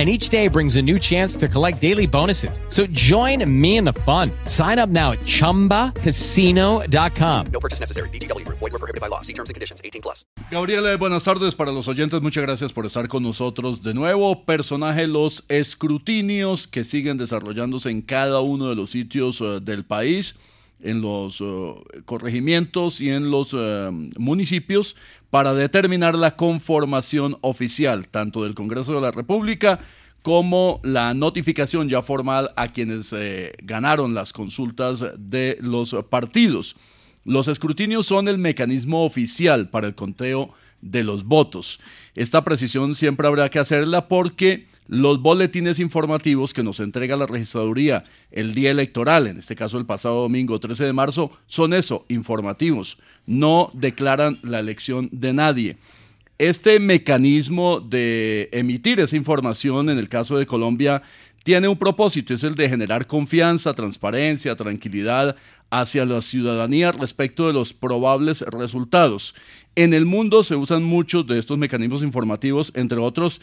and each day brings a new chance to collect daily bonuses. So join me in the fun. Sign up now at ChumbaCasino.com. No purchase necessary. BGW. Void were prohibited by law. See terms and conditions. 18 plus. Gabriela, buenas tardes para los oyentes. Muchas gracias por estar con nosotros de nuevo. Personaje, los escrutinios que siguen desarrollándose en cada uno de los sitios uh, del país en los uh, corregimientos y en los uh, municipios para determinar la conformación oficial tanto del Congreso de la República como la notificación ya formal a quienes eh, ganaron las consultas de los partidos. Los escrutinios son el mecanismo oficial para el conteo de los votos. Esta precisión siempre habrá que hacerla porque los boletines informativos que nos entrega la registraduría el día electoral, en este caso el pasado domingo 13 de marzo, son eso, informativos, no declaran la elección de nadie. Este mecanismo de emitir esa información en el caso de Colombia tiene un propósito, es el de generar confianza, transparencia, tranquilidad hacia la ciudadanía respecto de los probables resultados. En el mundo se usan muchos de estos mecanismos informativos, entre otros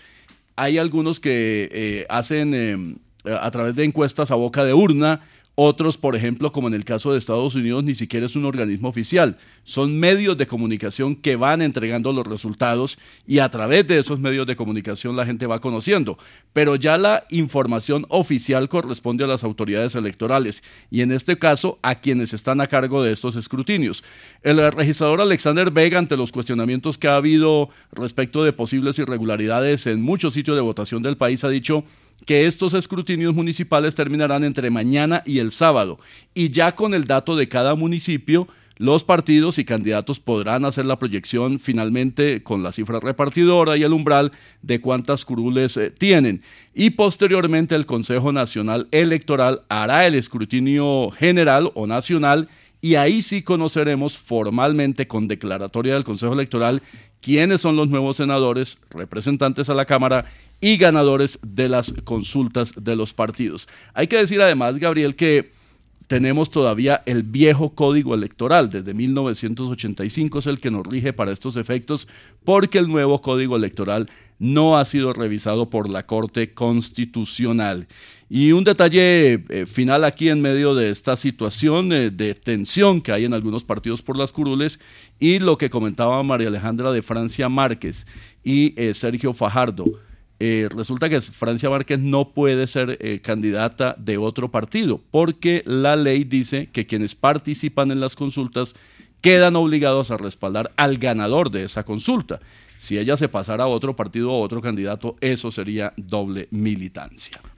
hay algunos que eh, hacen eh, a través de encuestas a boca de urna, otros, por ejemplo, como en el caso de Estados Unidos, ni siquiera es un organismo oficial. Son medios de comunicación que van entregando los resultados y a través de esos medios de comunicación la gente va conociendo. Pero ya la información oficial corresponde a las autoridades electorales y en este caso a quienes están a cargo de estos escrutinios. El registrador Alexander Vega, ante los cuestionamientos que ha habido respecto de posibles irregularidades en muchos sitios de votación del país, ha dicho que estos escrutinios municipales terminarán entre mañana y el sábado, y ya con el dato de cada municipio, los partidos y candidatos podrán hacer la proyección finalmente con la cifra repartidora y el umbral de cuántas curules eh, tienen. Y posteriormente el Consejo Nacional Electoral hará el escrutinio general o nacional y ahí sí conoceremos formalmente con declaratoria del Consejo Electoral quiénes son los nuevos senadores, representantes a la Cámara y ganadores de las consultas de los partidos. Hay que decir además, Gabriel, que tenemos todavía el viejo código electoral, desde 1985 es el que nos rige para estos efectos, porque el nuevo código electoral no ha sido revisado por la Corte Constitucional. Y un detalle eh, final aquí en medio de esta situación eh, de tensión que hay en algunos partidos por las curules y lo que comentaba María Alejandra de Francia Márquez y eh, Sergio Fajardo. resulta que Francia Márquez no puede ser candidata de otro partido porque la ley dice que quienes participan en las consultas quedan obligados a respaldar al ganador de esa consulta. Si ella se pasara a otro partido o otro candidato, eso sería doble militancia.